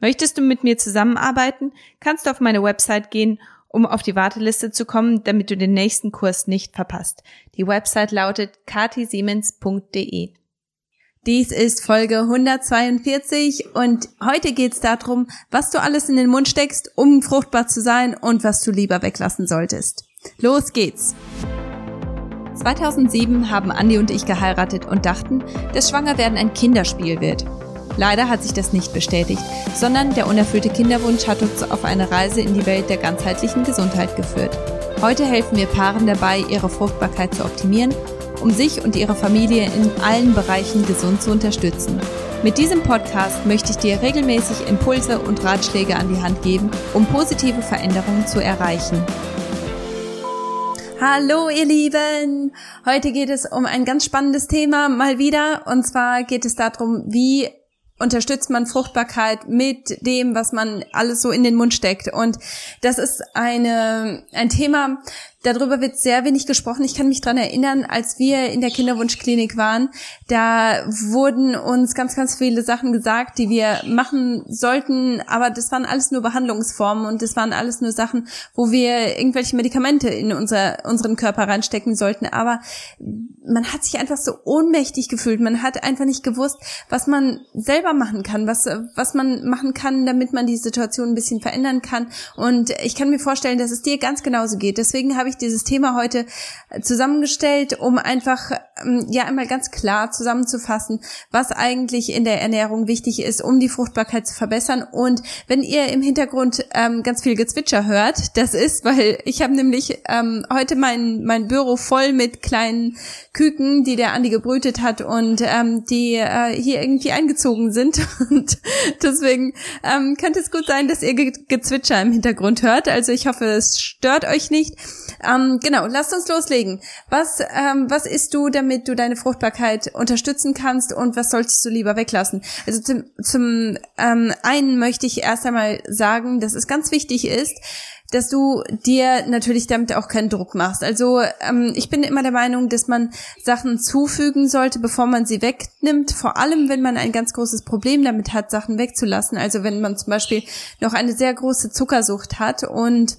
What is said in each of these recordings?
Möchtest du mit mir zusammenarbeiten, kannst du auf meine Website gehen, um auf die Warteliste zu kommen, damit du den nächsten Kurs nicht verpasst. Die Website lautet katisiemens.de. Dies ist Folge 142 und heute geht es darum, was du alles in den Mund steckst, um fruchtbar zu sein und was du lieber weglassen solltest. Los geht's! 2007 haben Andi und ich geheiratet und dachten, dass Schwangerwerden ein Kinderspiel wird. Leider hat sich das nicht bestätigt, sondern der unerfüllte Kinderwunsch hat uns auf eine Reise in die Welt der ganzheitlichen Gesundheit geführt. Heute helfen wir Paaren dabei, ihre Fruchtbarkeit zu optimieren, um sich und ihre Familie in allen Bereichen gesund zu unterstützen. Mit diesem Podcast möchte ich dir regelmäßig Impulse und Ratschläge an die Hand geben, um positive Veränderungen zu erreichen. Hallo ihr Lieben! Heute geht es um ein ganz spannendes Thema mal wieder und zwar geht es darum, wie unterstützt man Fruchtbarkeit mit dem, was man alles so in den Mund steckt. Und das ist eine, ein Thema, Darüber wird sehr wenig gesprochen. Ich kann mich dran erinnern, als wir in der Kinderwunschklinik waren, da wurden uns ganz, ganz viele Sachen gesagt, die wir machen sollten, aber das waren alles nur Behandlungsformen und das waren alles nur Sachen, wo wir irgendwelche Medikamente in unser, unseren Körper reinstecken sollten. Aber man hat sich einfach so ohnmächtig gefühlt. Man hat einfach nicht gewusst, was man selber machen kann, was, was man machen kann, damit man die Situation ein bisschen verändern kann. Und ich kann mir vorstellen, dass es dir ganz genauso geht. Deswegen habe ich dieses Thema heute zusammengestellt, um einfach ja einmal ganz klar zusammenzufassen, was eigentlich in der Ernährung wichtig ist, um die Fruchtbarkeit zu verbessern. Und wenn ihr im Hintergrund ähm, ganz viel Gezwitscher hört, das ist, weil ich habe nämlich ähm, heute mein mein Büro voll mit kleinen Küken, die der Andi gebrütet hat und ähm, die äh, hier irgendwie eingezogen sind. Und deswegen ähm, könnte es gut sein, dass ihr Ge Gezwitscher im Hintergrund hört. Also ich hoffe, es stört euch nicht. Ähm, genau, lasst uns loslegen. Was, ähm, was isst du, damit du deine Fruchtbarkeit unterstützen kannst und was solltest du lieber weglassen? Also zum, zum ähm, einen möchte ich erst einmal sagen, dass es ganz wichtig ist, dass du dir natürlich damit auch keinen Druck machst. Also ähm, ich bin immer der Meinung, dass man Sachen zufügen sollte, bevor man sie wegnimmt. Vor allem, wenn man ein ganz großes Problem damit hat, Sachen wegzulassen. Also wenn man zum Beispiel noch eine sehr große Zuckersucht hat und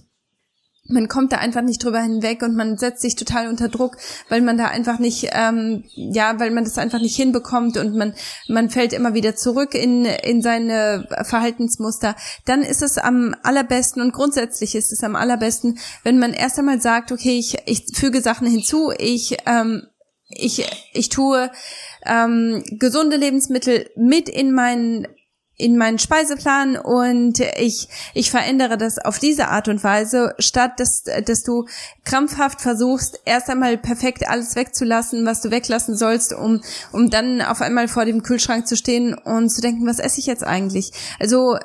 man kommt da einfach nicht drüber hinweg und man setzt sich total unter Druck, weil man da einfach nicht, ähm, ja, weil man das einfach nicht hinbekommt und man man fällt immer wieder zurück in in seine Verhaltensmuster. Dann ist es am allerbesten und grundsätzlich ist es am allerbesten, wenn man erst einmal sagt, okay, ich ich füge Sachen hinzu, ich ähm, ich ich tue ähm, gesunde Lebensmittel mit in meinen in meinen Speiseplan und ich, ich verändere das auf diese Art und Weise, statt dass, dass du krampfhaft versuchst, erst einmal perfekt alles wegzulassen, was du weglassen sollst, um, um dann auf einmal vor dem Kühlschrank zu stehen und zu denken, was esse ich jetzt eigentlich? Also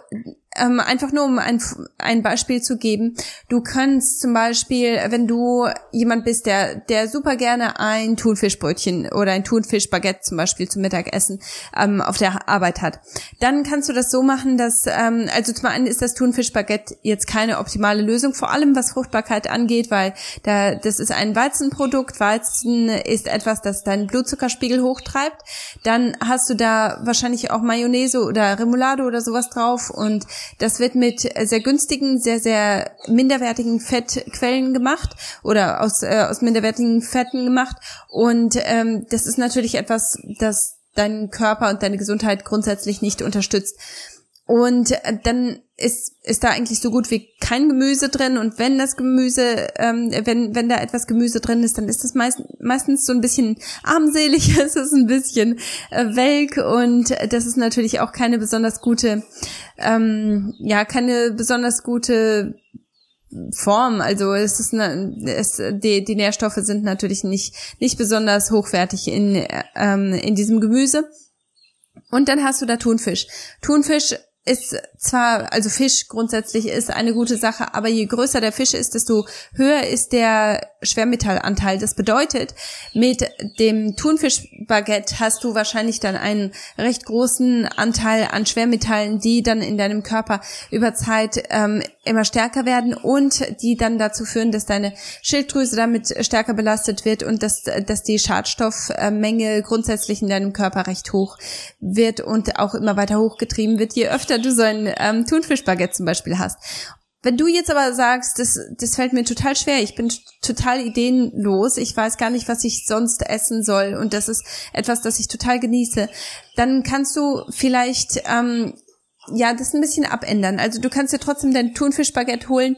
ähm, einfach nur um ein, ein Beispiel zu geben. Du kannst zum Beispiel, wenn du jemand bist, der, der super gerne ein Thunfischbrötchen oder ein Thunfischbaguette zum Beispiel zum Mittagessen ähm, auf der Arbeit hat, dann kannst du das so machen, dass, ähm, also zum einen ist das Thunfischbaguette jetzt keine optimale Lösung, vor allem was Fruchtbarkeit angeht, weil da, das ist ein Weizenprodukt. Weizen ist etwas, das deinen Blutzuckerspiegel hochtreibt. Dann hast du da wahrscheinlich auch Mayonnaise oder Remoulade oder sowas drauf und das wird mit sehr günstigen, sehr, sehr minderwertigen Fettquellen gemacht oder aus, äh, aus minderwertigen Fetten gemacht. Und ähm, das ist natürlich etwas, das deinen Körper und deine Gesundheit grundsätzlich nicht unterstützt. Und äh, dann ist, ist da eigentlich so gut wie kein Gemüse drin. Und wenn das Gemüse, ähm, wenn, wenn da etwas Gemüse drin ist, dann ist das meist, meistens so ein bisschen armselig, es ist ein bisschen äh, welk und das ist natürlich auch keine besonders gute, ähm, ja, keine besonders gute Form. Also es ist eine, es, die, die Nährstoffe sind natürlich nicht, nicht besonders hochwertig in, ähm, in diesem Gemüse. Und dann hast du da Thunfisch. Thunfisch ist zwar, also Fisch grundsätzlich ist eine gute Sache, aber je größer der Fisch ist, desto höher ist der Schwermetallanteil. Das bedeutet, mit dem Thunfischbaguette hast du wahrscheinlich dann einen recht großen Anteil an Schwermetallen, die dann in deinem Körper über Zeit ähm, immer stärker werden und die dann dazu führen, dass deine Schilddrüse damit stärker belastet wird und dass, dass die Schadstoffmenge grundsätzlich in deinem Körper recht hoch wird und auch immer weiter hochgetrieben wird, je öfter du so ein ähm, Thunfischbaguette zum Beispiel hast. Wenn du jetzt aber sagst, das, das fällt mir total schwer, ich bin total ideenlos, ich weiß gar nicht, was ich sonst essen soll und das ist etwas, das ich total genieße, dann kannst du vielleicht ähm, ja das ein bisschen abändern. Also du kannst dir trotzdem dein Thunfischbaguette holen,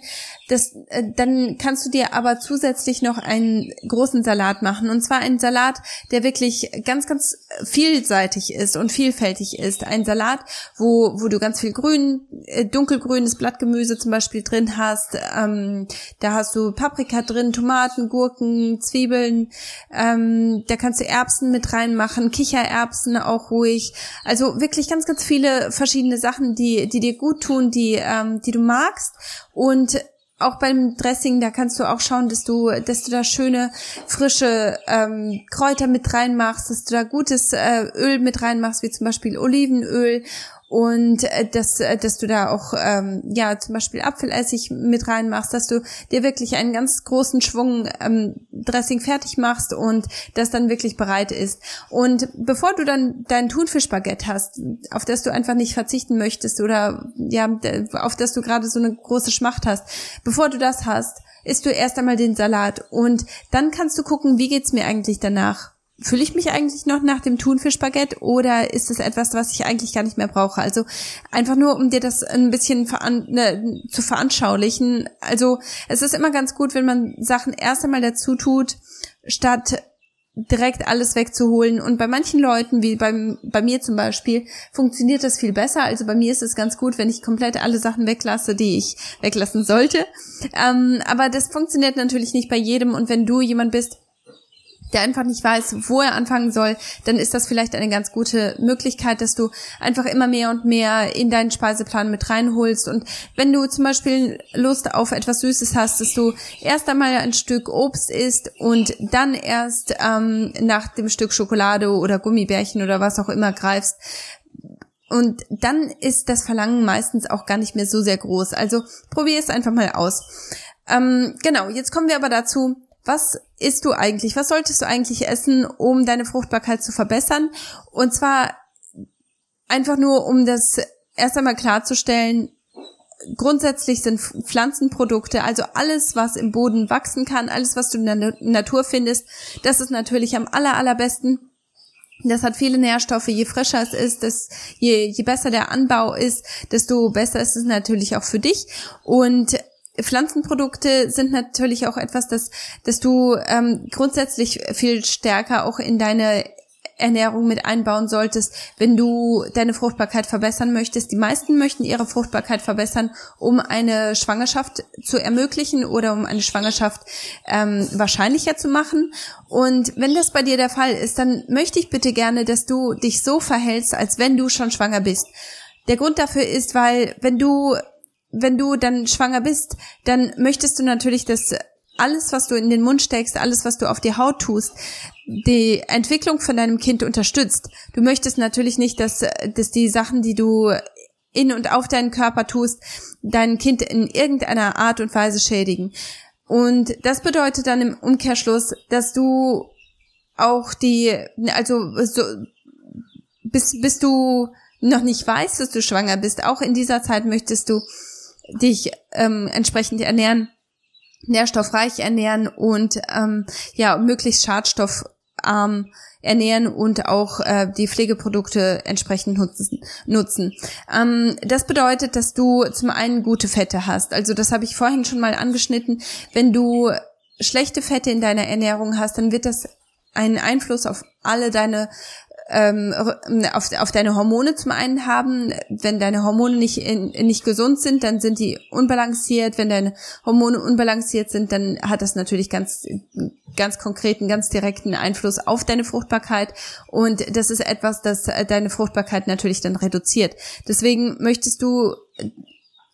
das, äh, dann kannst du dir aber zusätzlich noch einen großen Salat machen. Und zwar einen Salat, der wirklich ganz, ganz vielseitig ist und vielfältig ist. Ein Salat, wo, wo du ganz viel grün, äh, dunkelgrünes Blattgemüse zum Beispiel drin hast. Ähm, da hast du Paprika drin, Tomaten, Gurken, Zwiebeln. Ähm, da kannst du Erbsen mit reinmachen, Kichererbsen auch ruhig. Also wirklich ganz, ganz viele verschiedene Sachen, die, die dir gut tun, die, ähm, die du magst. Und auch beim Dressing, da kannst du auch schauen, dass du, dass du da schöne frische ähm, Kräuter mit reinmachst, dass du da gutes äh, Öl mit reinmachst, wie zum Beispiel Olivenöl und äh, dass, äh, dass du da auch ähm, ja zum Beispiel Apfelessig mit reinmachst, dass du dir wirklich einen ganz großen Schwung ähm, Dressing fertig machst und das dann wirklich bereit ist. Und bevor du dann dein Thunfischbaguette hast, auf das du einfach nicht verzichten möchtest oder ja auf das du gerade so eine große Schmacht hast, bevor du das hast, isst du erst einmal den Salat und dann kannst du gucken, wie geht's mir eigentlich danach fühle ich mich eigentlich noch nach dem Thunfischbaguette oder ist es etwas, was ich eigentlich gar nicht mehr brauche? Also einfach nur, um dir das ein bisschen veran ne, zu veranschaulichen. Also es ist immer ganz gut, wenn man Sachen erst einmal dazu tut, statt direkt alles wegzuholen. Und bei manchen Leuten, wie bei, bei mir zum Beispiel, funktioniert das viel besser. Also bei mir ist es ganz gut, wenn ich komplett alle Sachen weglasse, die ich weglassen sollte. Ähm, aber das funktioniert natürlich nicht bei jedem. Und wenn du jemand bist, der einfach nicht weiß, wo er anfangen soll, dann ist das vielleicht eine ganz gute Möglichkeit, dass du einfach immer mehr und mehr in deinen Speiseplan mit reinholst. Und wenn du zum Beispiel Lust auf etwas Süßes hast, dass du erst einmal ein Stück Obst isst und dann erst ähm, nach dem Stück Schokolade oder Gummibärchen oder was auch immer greifst. Und dann ist das Verlangen meistens auch gar nicht mehr so sehr groß. Also probier es einfach mal aus. Ähm, genau, jetzt kommen wir aber dazu, was isst du eigentlich? Was solltest du eigentlich essen, um deine Fruchtbarkeit zu verbessern? Und zwar einfach nur, um das erst einmal klarzustellen, grundsätzlich sind Pflanzenprodukte, also alles, was im Boden wachsen kann, alles, was du in der Natur findest, das ist natürlich am aller, allerbesten. Das hat viele Nährstoffe. Je frischer es ist, das, je, je besser der Anbau ist, desto besser ist es natürlich auch für dich. Und Pflanzenprodukte sind natürlich auch etwas, das, dass du ähm, grundsätzlich viel stärker auch in deine Ernährung mit einbauen solltest, wenn du deine Fruchtbarkeit verbessern möchtest. Die meisten möchten ihre Fruchtbarkeit verbessern, um eine Schwangerschaft zu ermöglichen oder um eine Schwangerschaft ähm, wahrscheinlicher zu machen. Und wenn das bei dir der Fall ist, dann möchte ich bitte gerne, dass du dich so verhältst, als wenn du schon schwanger bist. Der Grund dafür ist, weil wenn du wenn du dann schwanger bist, dann möchtest du natürlich, dass alles, was du in den Mund steckst, alles, was du auf die Haut tust, die Entwicklung von deinem Kind unterstützt. Du möchtest natürlich nicht, dass, dass die Sachen, die du in und auf deinen Körper tust, dein Kind in irgendeiner Art und Weise schädigen. Und das bedeutet dann im Umkehrschluss, dass du auch die, also so, bis, bis du noch nicht weißt, dass du schwanger bist, auch in dieser Zeit möchtest du dich ähm, entsprechend ernähren, nährstoffreich ernähren und ähm, ja möglichst schadstoffarm ernähren und auch äh, die Pflegeprodukte entsprechend nutzen. nutzen. Ähm, das bedeutet, dass du zum einen gute Fette hast. Also das habe ich vorhin schon mal angeschnitten. Wenn du schlechte Fette in deiner Ernährung hast, dann wird das einen Einfluss auf alle deine ähm, auf, auf deine Hormone zum einen haben. Wenn deine Hormone nicht, in, nicht gesund sind, dann sind die unbalanciert. Wenn deine Hormone unbalanciert sind, dann hat das natürlich ganz, ganz konkreten, ganz direkten Einfluss auf deine Fruchtbarkeit. Und das ist etwas, das deine Fruchtbarkeit natürlich dann reduziert. Deswegen möchtest du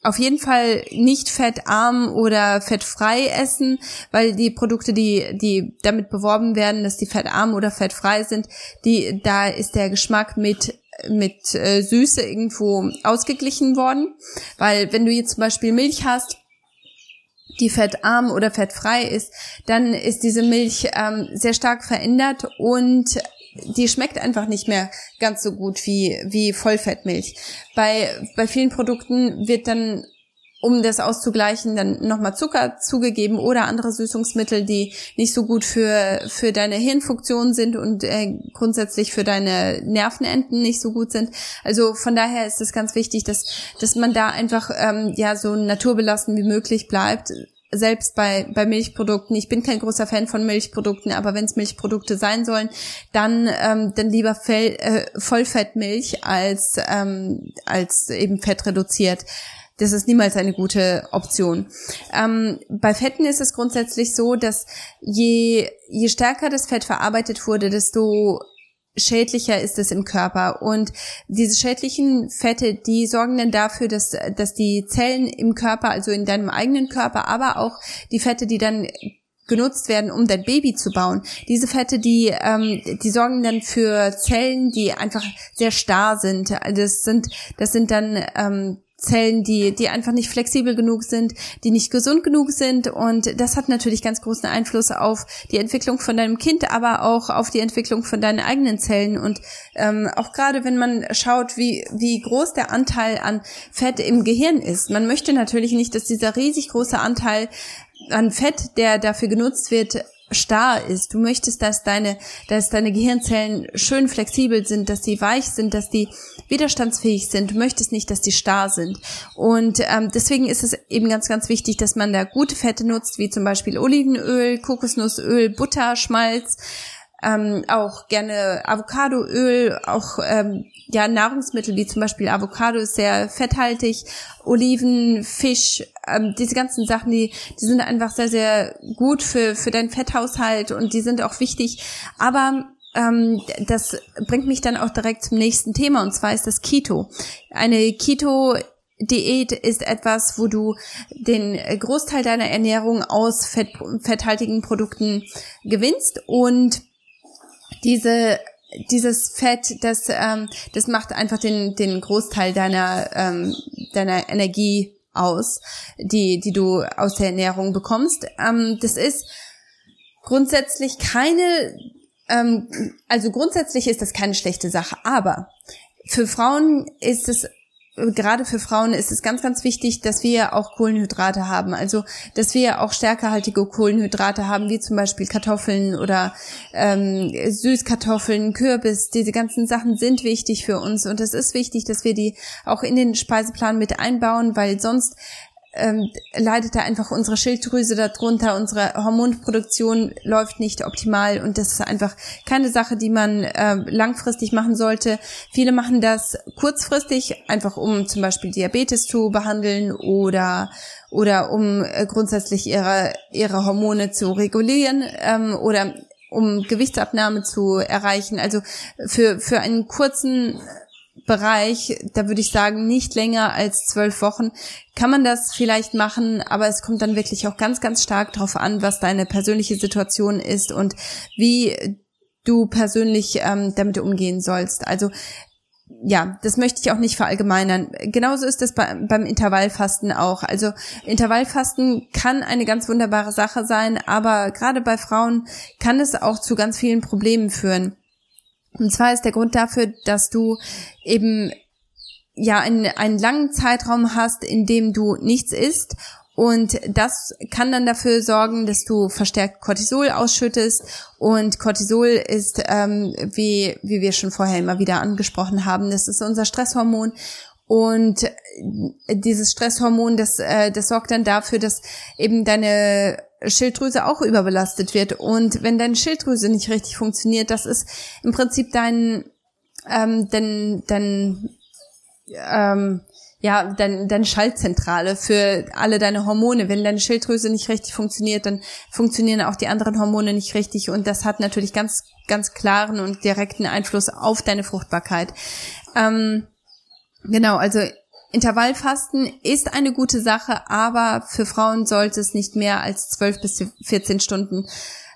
auf jeden Fall nicht fettarm oder fettfrei essen, weil die Produkte, die, die damit beworben werden, dass die fettarm oder fettfrei sind, die, da ist der Geschmack mit mit äh, Süße irgendwo ausgeglichen worden, weil wenn du jetzt zum Beispiel Milch hast, die fettarm oder fettfrei ist, dann ist diese Milch ähm, sehr stark verändert und die schmeckt einfach nicht mehr ganz so gut wie, wie Vollfettmilch. Bei, bei vielen Produkten wird dann um das auszugleichen, dann nochmal Zucker zugegeben oder andere Süßungsmittel, die nicht so gut für, für deine Hirnfunktion sind und äh, grundsätzlich für deine Nervenenden nicht so gut sind. Also von daher ist es ganz wichtig, dass, dass man da einfach ähm, ja so naturbelassen wie möglich bleibt selbst bei, bei Milchprodukten, ich bin kein großer Fan von Milchprodukten, aber wenn es Milchprodukte sein sollen, dann, ähm, dann lieber Fell, äh, Vollfettmilch als, ähm, als eben Fett reduziert. Das ist niemals eine gute Option. Ähm, bei Fetten ist es grundsätzlich so, dass je, je stärker das Fett verarbeitet wurde, desto schädlicher ist es im Körper. Und diese schädlichen Fette, die sorgen dann dafür, dass, dass die Zellen im Körper, also in deinem eigenen Körper, aber auch die Fette, die dann genutzt werden, um dein Baby zu bauen. Diese Fette, die, ähm, die sorgen dann für Zellen, die einfach sehr starr sind. Das sind, das sind dann ähm, Zellen, die, die einfach nicht flexibel genug sind, die nicht gesund genug sind. Und das hat natürlich ganz großen Einfluss auf die Entwicklung von deinem Kind, aber auch auf die Entwicklung von deinen eigenen Zellen. Und ähm, auch gerade wenn man schaut, wie, wie groß der Anteil an Fett im Gehirn ist. Man möchte natürlich nicht, dass dieser riesig große Anteil an Fett, der dafür genutzt wird, starr ist. Du möchtest, dass deine, dass deine Gehirnzellen schön flexibel sind, dass sie weich sind, dass die widerstandsfähig sind. Du möchtest nicht, dass die starr sind. Und ähm, deswegen ist es eben ganz, ganz wichtig, dass man da gute Fette nutzt, wie zum Beispiel Olivenöl, Kokosnussöl, Butter, Schmalz, ähm, auch gerne Avocadoöl, auch ähm, ja Nahrungsmittel wie zum Beispiel Avocado ist sehr fetthaltig, Oliven, Fisch, ähm, diese ganzen Sachen, die die sind einfach sehr sehr gut für für deinen Fetthaushalt und die sind auch wichtig. Aber ähm, das bringt mich dann auch direkt zum nächsten Thema und zwar ist das Keto. Eine Keto Diät ist etwas, wo du den Großteil deiner Ernährung aus fett, fetthaltigen Produkten gewinnst und diese dieses Fett, das ähm, das macht einfach den den Großteil deiner ähm, deiner Energie aus, die die du aus der Ernährung bekommst. Ähm, das ist grundsätzlich keine ähm, also grundsätzlich ist das keine schlechte Sache, aber für Frauen ist es gerade für Frauen ist es ganz, ganz wichtig, dass wir auch Kohlenhydrate haben. Also, dass wir auch stärkehaltige Kohlenhydrate haben, wie zum Beispiel Kartoffeln oder ähm, Süßkartoffeln, Kürbis. Diese ganzen Sachen sind wichtig für uns und es ist wichtig, dass wir die auch in den Speiseplan mit einbauen, weil sonst ähm, leidet da einfach unsere Schilddrüse darunter, unsere Hormonproduktion läuft nicht optimal und das ist einfach keine Sache, die man äh, langfristig machen sollte. Viele machen das kurzfristig, einfach um zum Beispiel Diabetes zu behandeln oder oder um äh, grundsätzlich ihre ihre Hormone zu regulieren ähm, oder um Gewichtsabnahme zu erreichen. Also für für einen kurzen Bereich, da würde ich sagen, nicht länger als zwölf Wochen, kann man das vielleicht machen, aber es kommt dann wirklich auch ganz, ganz stark darauf an, was deine persönliche Situation ist und wie du persönlich ähm, damit umgehen sollst. Also ja, das möchte ich auch nicht verallgemeinern. Genauso ist es bei, beim Intervallfasten auch. Also Intervallfasten kann eine ganz wunderbare Sache sein, aber gerade bei Frauen kann es auch zu ganz vielen Problemen führen. Und zwar ist der Grund dafür, dass du eben ja einen, einen langen Zeitraum hast, in dem du nichts isst und das kann dann dafür sorgen, dass du verstärkt Cortisol ausschüttest. Und Cortisol ist, ähm, wie, wie wir schon vorher immer wieder angesprochen haben, das ist unser Stresshormon. Und dieses Stresshormon, das, äh, das sorgt dann dafür, dass eben deine Schilddrüse auch überbelastet wird. Und wenn deine Schilddrüse nicht richtig funktioniert, das ist im Prinzip dein, ähm, dann, dann ähm, ja, dein, deine Schaltzentrale für alle deine Hormone. Wenn deine Schilddrüse nicht richtig funktioniert, dann funktionieren auch die anderen Hormone nicht richtig und das hat natürlich ganz, ganz klaren und direkten Einfluss auf deine Fruchtbarkeit. Ähm, genau, also Intervallfasten ist eine gute Sache, aber für Frauen sollte es nicht mehr als 12 bis 14 Stunden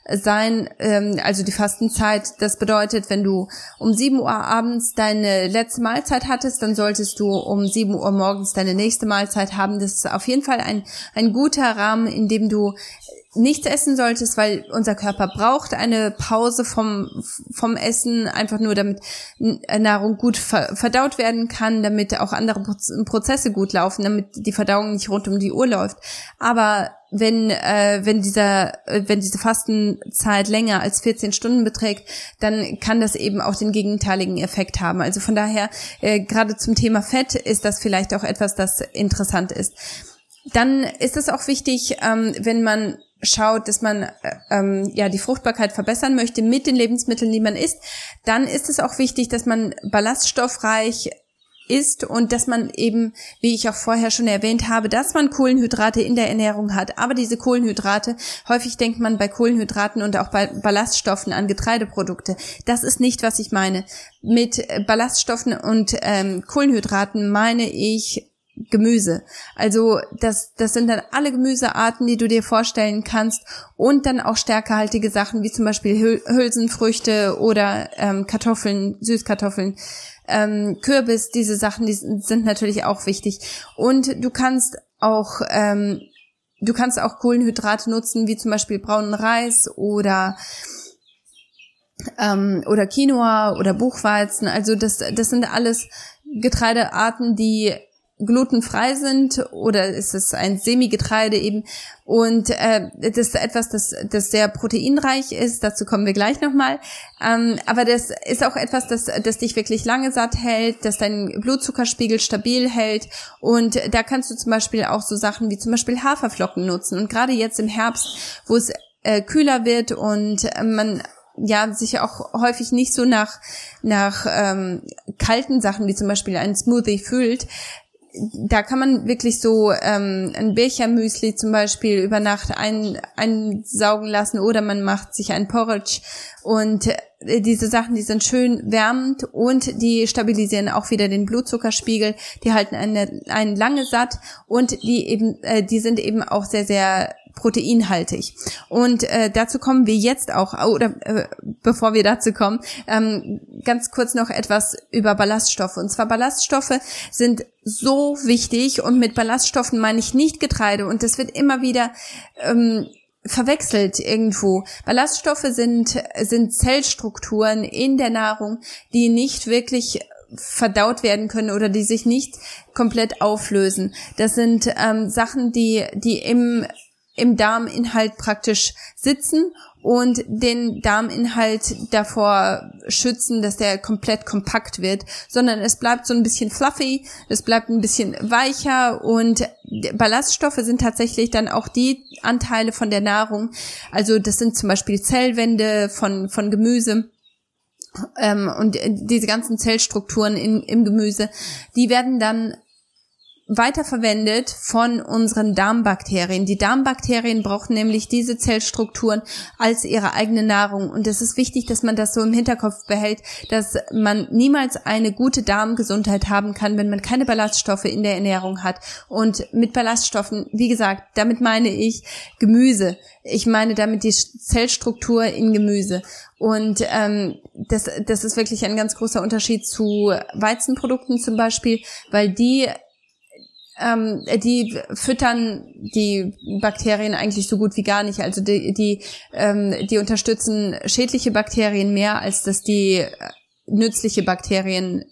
sein, ähm, also die Fastenzeit. Das bedeutet, wenn du um 7 Uhr abends deine letzte Mahlzeit hattest, dann solltest du um 7 Uhr morgens deine nächste Mahlzeit haben. Das ist auf jeden Fall ein, ein guter Rahmen, in dem du nichts essen solltest, weil unser Körper braucht eine Pause vom, vom Essen, einfach nur damit Nahrung gut verdaut werden kann, damit auch andere Prozesse gut laufen, damit die Verdauung nicht rund um die Uhr läuft. Aber wenn, äh, wenn dieser, äh, wenn diese Fastenzeit länger als 14 Stunden beträgt, dann kann das eben auch den gegenteiligen Effekt haben. Also von daher, äh, gerade zum Thema Fett ist das vielleicht auch etwas, das interessant ist. Dann ist es auch wichtig, ähm, wenn man schaut, dass man äh, ähm, ja die Fruchtbarkeit verbessern möchte mit den Lebensmitteln, die man isst, dann ist es auch wichtig, dass man ballaststoffreich ist und dass man eben, wie ich auch vorher schon erwähnt habe, dass man Kohlenhydrate in der Ernährung hat. Aber diese Kohlenhydrate, häufig denkt man bei Kohlenhydraten und auch bei Ballaststoffen an Getreideprodukte. Das ist nicht, was ich meine. Mit Ballaststoffen und ähm, Kohlenhydraten meine ich Gemüse. Also das, das sind dann alle Gemüsearten, die du dir vorstellen kannst und dann auch stärkehaltige Sachen wie zum Beispiel Hülsenfrüchte oder ähm, Kartoffeln, Süßkartoffeln ähm, Kürbis, diese Sachen, die sind natürlich auch wichtig. Und du kannst auch ähm, du kannst auch Kohlenhydrate nutzen, wie zum Beispiel braunen Reis oder ähm, oder Quinoa oder Buchweizen. Also das, das sind alles Getreidearten, die glutenfrei sind oder ist es ein Semigetreide eben. Und äh, das ist etwas, das, das sehr proteinreich ist, dazu kommen wir gleich nochmal, ähm, aber das ist auch etwas, das, das dich wirklich lange satt hält, das deinen Blutzuckerspiegel stabil hält. Und da kannst du zum Beispiel auch so Sachen wie zum Beispiel Haferflocken nutzen. Und gerade jetzt im Herbst, wo es äh, kühler wird und man ja sich auch häufig nicht so nach nach ähm, kalten Sachen wie zum Beispiel ein Smoothie fühlt, da kann man wirklich so ähm, ein Bechermüsli zum Beispiel über Nacht ein, einsaugen lassen oder man macht sich ein Porridge und äh, diese Sachen, die sind schön wärmend und die stabilisieren auch wieder den Blutzuckerspiegel, die halten eine, einen lange satt und die eben, äh, die sind eben auch sehr, sehr proteinhaltig. Und äh, dazu kommen wir jetzt auch, oder äh, bevor wir dazu kommen, ähm, ganz kurz noch etwas über Ballaststoffe. Und zwar Ballaststoffe sind so wichtig und mit Ballaststoffen meine ich nicht Getreide und das wird immer wieder ähm, verwechselt irgendwo. Ballaststoffe sind, sind Zellstrukturen in der Nahrung, die nicht wirklich verdaut werden können oder die sich nicht komplett auflösen. Das sind ähm, Sachen, die, die im im Darminhalt praktisch sitzen und den Darminhalt davor schützen, dass der komplett kompakt wird, sondern es bleibt so ein bisschen fluffy, es bleibt ein bisschen weicher und Ballaststoffe sind tatsächlich dann auch die Anteile von der Nahrung. Also das sind zum Beispiel Zellwände von, von Gemüse. Ähm, und diese ganzen Zellstrukturen in, im Gemüse, die werden dann weiterverwendet von unseren Darmbakterien. Die Darmbakterien brauchen nämlich diese Zellstrukturen als ihre eigene Nahrung. Und es ist wichtig, dass man das so im Hinterkopf behält, dass man niemals eine gute Darmgesundheit haben kann, wenn man keine Ballaststoffe in der Ernährung hat. Und mit Ballaststoffen, wie gesagt, damit meine ich Gemüse. Ich meine damit die Zellstruktur in Gemüse. Und ähm, das, das ist wirklich ein ganz großer Unterschied zu Weizenprodukten zum Beispiel, weil die ähm, die füttern die Bakterien eigentlich so gut wie gar nicht. Also die, die, ähm, die unterstützen schädliche Bakterien mehr, als dass die äh, nützliche Bakterien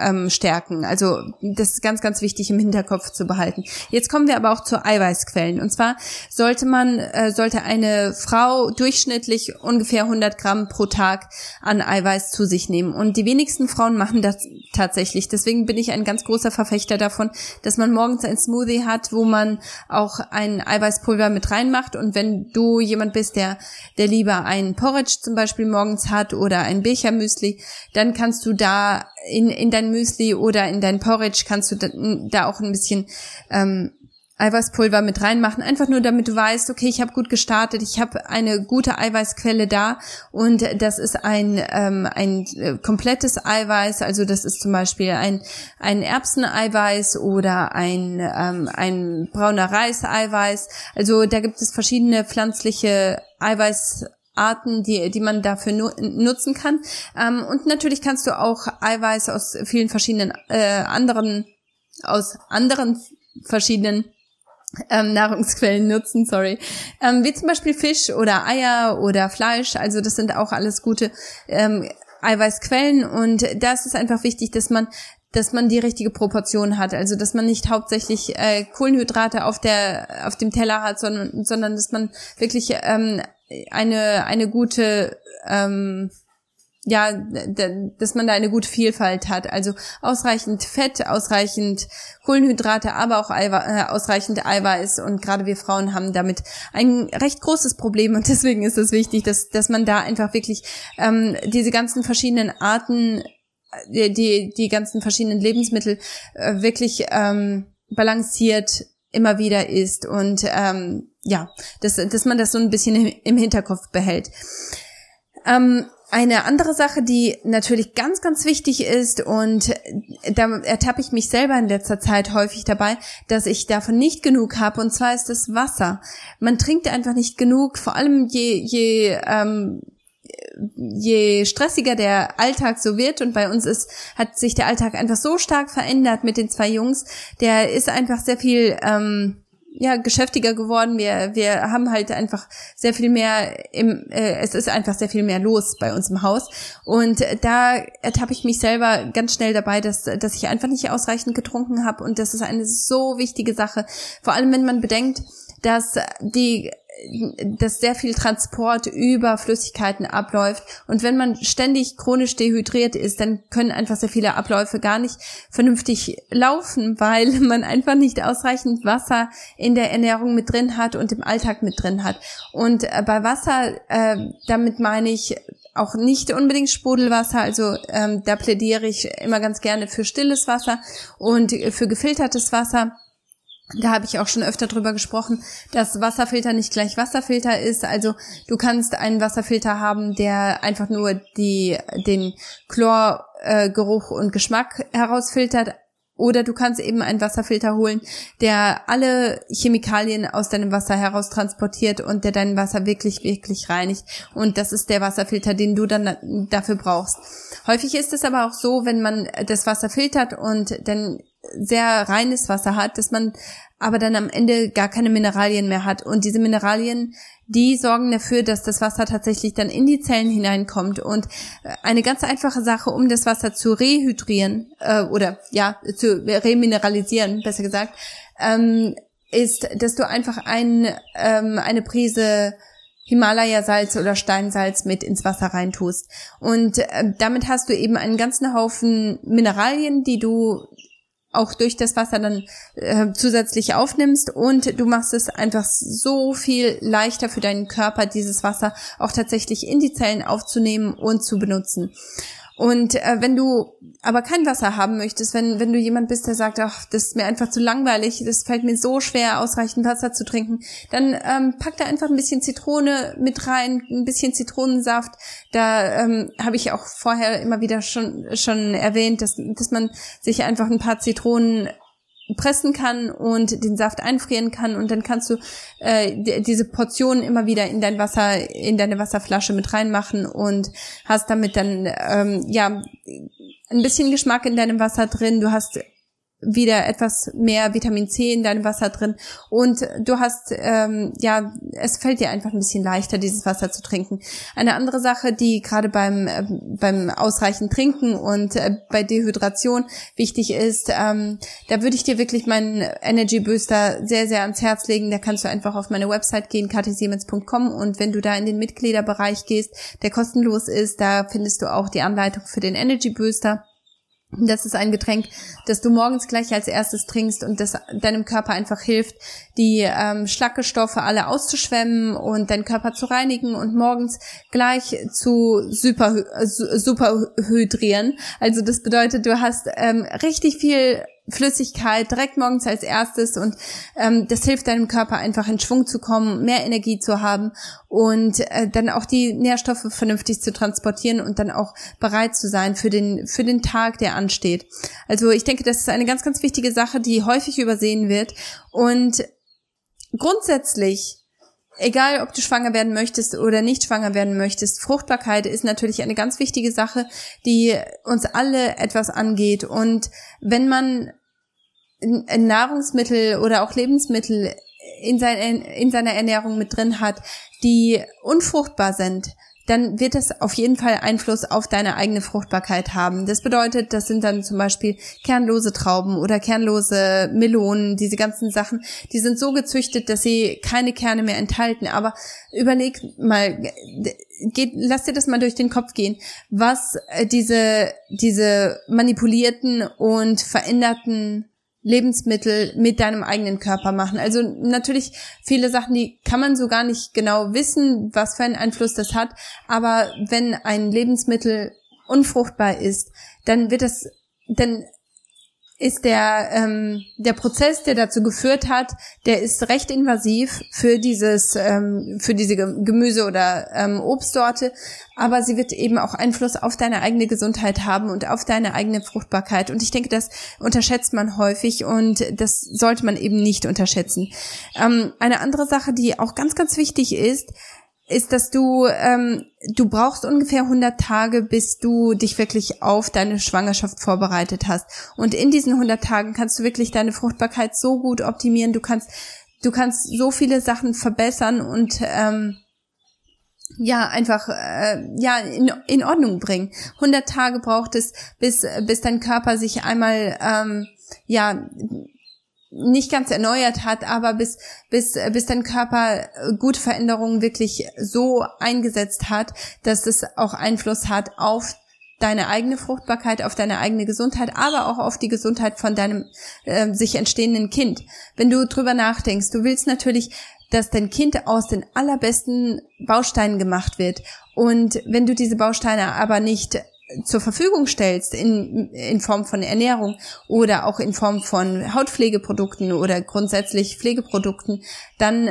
ähm, stärken. Also das ist ganz, ganz wichtig im Hinterkopf zu behalten. Jetzt kommen wir aber auch zu Eiweißquellen. Und zwar sollte man, äh, sollte eine Frau durchschnittlich ungefähr 100 Gramm pro Tag an Eiweiß zu sich nehmen. Und die wenigsten Frauen machen das tatsächlich. Deswegen bin ich ein ganz großer Verfechter davon, dass man morgens ein Smoothie hat, wo man auch ein Eiweißpulver mit reinmacht. Und wenn du jemand bist, der, der lieber ein Porridge zum Beispiel morgens hat oder ein Bechermüsli, dann kannst du da in, in Müsli oder in dein Porridge kannst du da, da auch ein bisschen ähm, Eiweißpulver mit reinmachen, einfach nur damit du weißt, okay, ich habe gut gestartet, ich habe eine gute Eiweißquelle da. Und das ist ein, ähm, ein äh, komplettes Eiweiß, also das ist zum Beispiel ein, ein Erbseneiweiß oder ein, ähm, ein brauner Reiseiweiß, also da gibt es verschiedene pflanzliche Eiweiß Arten, die, die man dafür nu nutzen kann. Ähm, und natürlich kannst du auch Eiweiß aus vielen verschiedenen äh, anderen, aus anderen verschiedenen ähm, Nahrungsquellen nutzen, sorry. Ähm, wie zum Beispiel Fisch oder Eier oder Fleisch. Also das sind auch alles gute ähm, Eiweißquellen und da ist einfach wichtig, dass man dass man die richtige Proportion hat, also dass man nicht hauptsächlich äh, Kohlenhydrate auf der auf dem Teller hat, sondern sondern dass man wirklich ähm, eine eine gute ähm, ja, dass man da eine gute Vielfalt hat. Also ausreichend Fett, ausreichend Kohlenhydrate, aber auch Eiwe äh, ausreichend Eiweiß. Und gerade wir Frauen haben damit ein recht großes Problem. Und deswegen ist es wichtig, dass, dass man da einfach wirklich ähm, diese ganzen verschiedenen Arten, die, äh, die, die ganzen verschiedenen Lebensmittel äh, wirklich ähm, balanciert immer wieder isst. Und ähm, ja, dass, dass man das so ein bisschen im Hinterkopf behält. Ähm, eine andere Sache, die natürlich ganz, ganz wichtig ist und da ertappe ich mich selber in letzter Zeit häufig dabei, dass ich davon nicht genug habe und zwar ist das Wasser. Man trinkt einfach nicht genug, vor allem je, je ähm, je stressiger der Alltag so wird und bei uns ist, hat sich der Alltag einfach so stark verändert mit den zwei Jungs, der ist einfach sehr viel ähm, ja geschäftiger geworden. Wir wir haben halt einfach sehr viel mehr im äh, es ist einfach sehr viel mehr los bei uns im Haus. Und da ertappe ich mich selber ganz schnell dabei, dass dass ich einfach nicht ausreichend getrunken habe. Und das ist eine so wichtige Sache, vor allem wenn man bedenkt, dass die dass sehr viel Transport über Flüssigkeiten abläuft. Und wenn man ständig chronisch dehydriert ist, dann können einfach sehr viele Abläufe gar nicht vernünftig laufen, weil man einfach nicht ausreichend Wasser in der Ernährung mit drin hat und im Alltag mit drin hat. Und äh, bei Wasser, äh, damit meine ich auch nicht unbedingt Sprudelwasser, also ähm, da plädiere ich immer ganz gerne für stilles Wasser und für gefiltertes Wasser da habe ich auch schon öfter drüber gesprochen, dass Wasserfilter nicht gleich Wasserfilter ist. Also du kannst einen Wasserfilter haben, der einfach nur die, den Chlorgeruch äh, und Geschmack herausfiltert. Oder du kannst eben einen Wasserfilter holen, der alle Chemikalien aus deinem Wasser heraus transportiert und der dein Wasser wirklich, wirklich reinigt. Und das ist der Wasserfilter, den du dann dafür brauchst. Häufig ist es aber auch so, wenn man das Wasser filtert und dann sehr reines Wasser hat, dass man aber dann am Ende gar keine Mineralien mehr hat. Und diese Mineralien, die sorgen dafür, dass das Wasser tatsächlich dann in die Zellen hineinkommt. Und äh, eine ganz einfache Sache, um das Wasser zu rehydrieren äh, oder ja, zu remineralisieren, besser gesagt, ähm, ist, dass du einfach ein, ähm, eine Prise Himalaya-Salz oder Steinsalz mit ins Wasser reintust. Und äh, damit hast du eben einen ganzen Haufen Mineralien, die du auch durch das Wasser dann äh, zusätzlich aufnimmst und du machst es einfach so viel leichter für deinen Körper, dieses Wasser auch tatsächlich in die Zellen aufzunehmen und zu benutzen. Und äh, wenn du aber kein Wasser haben möchtest, wenn, wenn du jemand bist, der sagt, ach, das ist mir einfach zu langweilig, das fällt mir so schwer, ausreichend Wasser zu trinken, dann ähm, pack da einfach ein bisschen Zitrone mit rein, ein bisschen Zitronensaft. Da ähm, habe ich auch vorher immer wieder schon, schon erwähnt, dass, dass man sich einfach ein paar Zitronen pressen kann und den Saft einfrieren kann und dann kannst du äh, diese Portionen immer wieder in dein Wasser, in deine Wasserflasche mit reinmachen und hast damit dann ähm, ja ein bisschen Geschmack in deinem Wasser drin. Du hast wieder etwas mehr Vitamin C in deinem Wasser drin und du hast, ähm, ja, es fällt dir einfach ein bisschen leichter, dieses Wasser zu trinken. Eine andere Sache, die gerade beim, äh, beim ausreichend Trinken und äh, bei Dehydration wichtig ist, ähm, da würde ich dir wirklich meinen Energy Booster sehr, sehr ans Herz legen. Da kannst du einfach auf meine Website gehen, kathisiemens.com und wenn du da in den Mitgliederbereich gehst, der kostenlos ist, da findest du auch die Anleitung für den Energy Booster. Das ist ein Getränk, das du morgens gleich als erstes trinkst und das deinem Körper einfach hilft, die ähm, Schlackestoffe alle auszuschwemmen und deinen Körper zu reinigen und morgens gleich zu super, super hydrieren. Also das bedeutet, du hast ähm, richtig viel Flüssigkeit direkt morgens als erstes und ähm, das hilft deinem Körper einfach in Schwung zu kommen, mehr Energie zu haben und äh, dann auch die Nährstoffe vernünftig zu transportieren und dann auch bereit zu sein für den für den Tag, der ansteht. Also ich denke, das ist eine ganz ganz wichtige Sache, die häufig übersehen wird und grundsätzlich egal ob du schwanger werden möchtest oder nicht schwanger werden möchtest, Fruchtbarkeit ist natürlich eine ganz wichtige Sache, die uns alle etwas angeht. Und wenn man Nahrungsmittel oder auch Lebensmittel in, sein, in seiner Ernährung mit drin hat, die unfruchtbar sind, dann wird das auf jeden Fall Einfluss auf deine eigene Fruchtbarkeit haben. Das bedeutet, das sind dann zum Beispiel kernlose Trauben oder kernlose Melonen, diese ganzen Sachen, die sind so gezüchtet, dass sie keine Kerne mehr enthalten. Aber überleg mal, geht, lass dir das mal durch den Kopf gehen, was äh, diese, diese manipulierten und veränderten Lebensmittel mit deinem eigenen Körper machen. Also natürlich viele Sachen, die kann man so gar nicht genau wissen, was für einen Einfluss das hat. Aber wenn ein Lebensmittel unfruchtbar ist, dann wird das, dann ist der, ähm, der Prozess, der dazu geführt hat, der ist recht invasiv für dieses, ähm, für diese Gemüse- oder ähm, Obstsorte, aber sie wird eben auch Einfluss auf deine eigene Gesundheit haben und auf deine eigene Fruchtbarkeit. Und ich denke, das unterschätzt man häufig und das sollte man eben nicht unterschätzen. Ähm, eine andere Sache, die auch ganz, ganz wichtig ist, ist, dass du ähm, du brauchst ungefähr 100 Tage, bis du dich wirklich auf deine Schwangerschaft vorbereitet hast. Und in diesen 100 Tagen kannst du wirklich deine Fruchtbarkeit so gut optimieren. Du kannst du kannst so viele Sachen verbessern und ähm, ja einfach äh, ja in, in Ordnung bringen. 100 Tage braucht es, bis bis dein Körper sich einmal ähm, ja nicht ganz erneuert hat, aber bis, bis, bis dein Körper gute Veränderungen wirklich so eingesetzt hat, dass es auch Einfluss hat auf deine eigene Fruchtbarkeit, auf deine eigene Gesundheit, aber auch auf die Gesundheit von deinem äh, sich entstehenden Kind. Wenn du drüber nachdenkst, du willst natürlich, dass dein Kind aus den allerbesten Bausteinen gemacht wird. Und wenn du diese Bausteine aber nicht zur Verfügung stellst in, in Form von Ernährung oder auch in Form von Hautpflegeprodukten oder grundsätzlich Pflegeprodukten, dann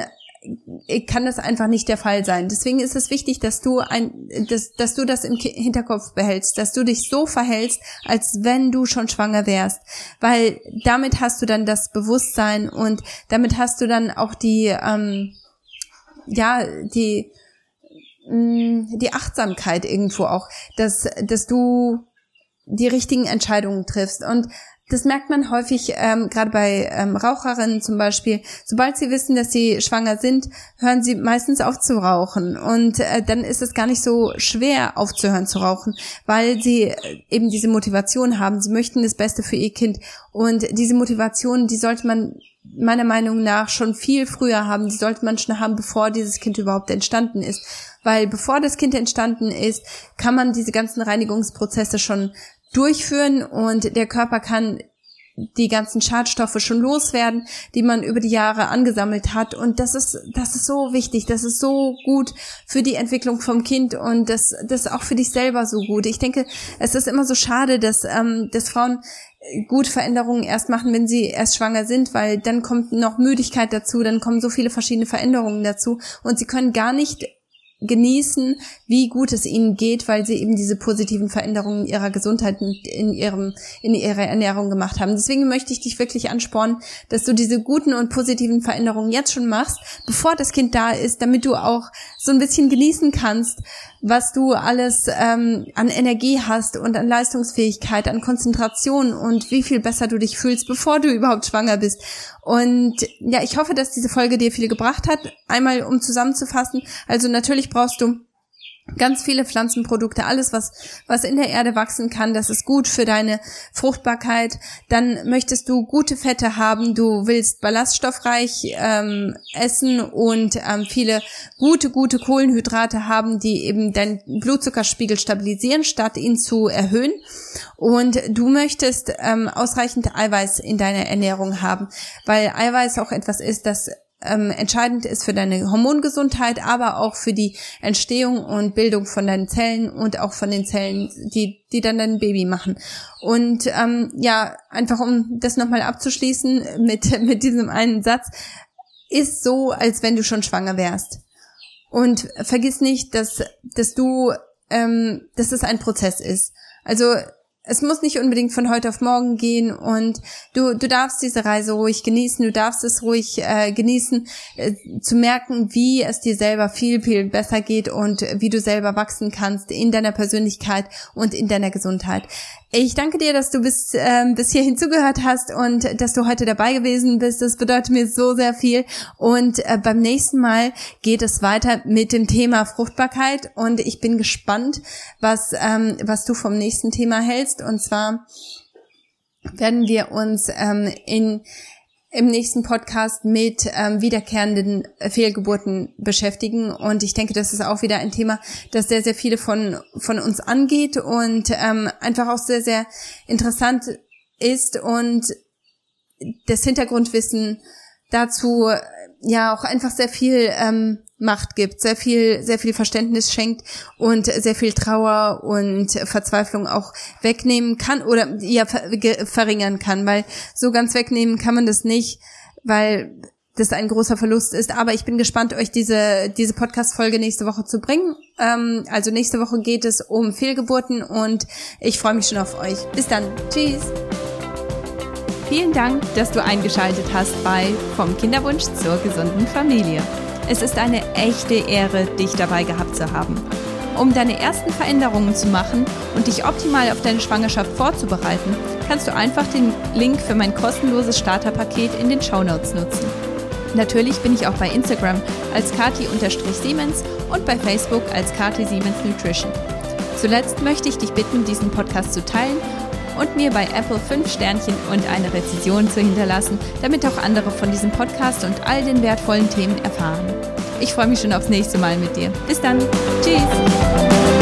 kann das einfach nicht der Fall sein. Deswegen ist es wichtig, dass du ein, dass, dass du das im Hinterkopf behältst, dass du dich so verhältst, als wenn du schon schwanger wärst, weil damit hast du dann das Bewusstsein und damit hast du dann auch die, ähm, ja, die Mm, die Achtsamkeit irgendwo auch, dass, dass du die richtigen Entscheidungen triffst. Und das merkt man häufig, ähm, gerade bei ähm, Raucherinnen zum Beispiel. Sobald sie wissen, dass sie schwanger sind, hören sie meistens auf zu rauchen. Und äh, dann ist es gar nicht so schwer, aufzuhören zu rauchen, weil sie äh, eben diese Motivation haben. Sie möchten das Beste für ihr Kind. Und diese Motivation, die sollte man meiner Meinung nach schon viel früher haben. Die sollte man schon haben, bevor dieses Kind überhaupt entstanden ist weil bevor das Kind entstanden ist, kann man diese ganzen Reinigungsprozesse schon durchführen und der Körper kann die ganzen Schadstoffe schon loswerden, die man über die Jahre angesammelt hat. Und das ist, das ist so wichtig. Das ist so gut für die Entwicklung vom Kind und das, das ist auch für dich selber so gut. Ich denke, es ist immer so schade, dass, ähm, dass Frauen gut Veränderungen erst machen, wenn sie erst schwanger sind, weil dann kommt noch Müdigkeit dazu, dann kommen so viele verschiedene Veränderungen dazu und sie können gar nicht genießen, wie gut es ihnen geht, weil sie eben diese positiven Veränderungen ihrer Gesundheit in ihrem, in ihrer Ernährung gemacht haben. Deswegen möchte ich dich wirklich anspornen, dass du diese guten und positiven Veränderungen jetzt schon machst, bevor das Kind da ist, damit du auch so ein bisschen genießen kannst, was du alles ähm, an Energie hast und an Leistungsfähigkeit, an Konzentration und wie viel besser du dich fühlst, bevor du überhaupt schwanger bist. Und ja, ich hoffe, dass diese Folge dir viel gebracht hat. Einmal, um zusammenzufassen. Also natürlich brauchst du ganz viele Pflanzenprodukte, alles was was in der Erde wachsen kann, das ist gut für deine Fruchtbarkeit. Dann möchtest du gute Fette haben, du willst ballaststoffreich ähm, essen und ähm, viele gute gute Kohlenhydrate haben, die eben deinen Blutzuckerspiegel stabilisieren, statt ihn zu erhöhen. Und du möchtest ähm, ausreichend Eiweiß in deiner Ernährung haben, weil Eiweiß auch etwas ist, das ähm, entscheidend ist für deine Hormongesundheit, aber auch für die Entstehung und Bildung von deinen Zellen und auch von den Zellen, die, die dann dein Baby machen. Und ähm, ja, einfach um das nochmal abzuschließen mit, mit diesem einen Satz, ist so, als wenn du schon schwanger wärst. Und vergiss nicht, dass, dass du, ähm, dass es ein Prozess ist. Also es muss nicht unbedingt von heute auf morgen gehen und du, du darfst diese Reise ruhig genießen, du darfst es ruhig äh, genießen, äh, zu merken, wie es dir selber viel, viel besser geht und wie du selber wachsen kannst in deiner Persönlichkeit und in deiner Gesundheit. Ich danke dir, dass du bis, ähm, bis hierhin zugehört hast und dass du heute dabei gewesen bist. Das bedeutet mir so sehr viel. Und äh, beim nächsten Mal geht es weiter mit dem Thema Fruchtbarkeit. Und ich bin gespannt, was, ähm, was du vom nächsten Thema hältst. Und zwar werden wir uns ähm, in im nächsten Podcast mit ähm, wiederkehrenden Fehlgeburten beschäftigen. Und ich denke, das ist auch wieder ein Thema, das sehr, sehr viele von, von uns angeht und ähm, einfach auch sehr, sehr interessant ist und das Hintergrundwissen dazu ja auch einfach sehr viel ähm, Macht gibt, sehr viel, sehr viel Verständnis schenkt und sehr viel Trauer und Verzweiflung auch wegnehmen kann oder ja verringern kann, weil so ganz wegnehmen kann man das nicht, weil das ein großer Verlust ist. Aber ich bin gespannt, euch diese, diese Podcast-Folge nächste Woche zu bringen. Ähm, also nächste Woche geht es um Fehlgeburten und ich freue mich schon auf euch. Bis dann. Tschüss. Vielen Dank, dass du eingeschaltet hast bei Vom Kinderwunsch zur gesunden Familie. Es ist eine echte Ehre, dich dabei gehabt zu haben. Um deine ersten Veränderungen zu machen und dich optimal auf deine Schwangerschaft vorzubereiten, kannst du einfach den Link für mein kostenloses Starterpaket in den Show Notes nutzen. Natürlich bin ich auch bei Instagram als kati-siemens und bei Facebook als Kati Siemens Nutrition. Zuletzt möchte ich dich bitten, diesen Podcast zu teilen und mir bei Apple 5 Sternchen und eine Rezension zu hinterlassen, damit auch andere von diesem Podcast und all den wertvollen Themen erfahren. Ich freue mich schon aufs nächste Mal mit dir. Bis dann. Tschüss.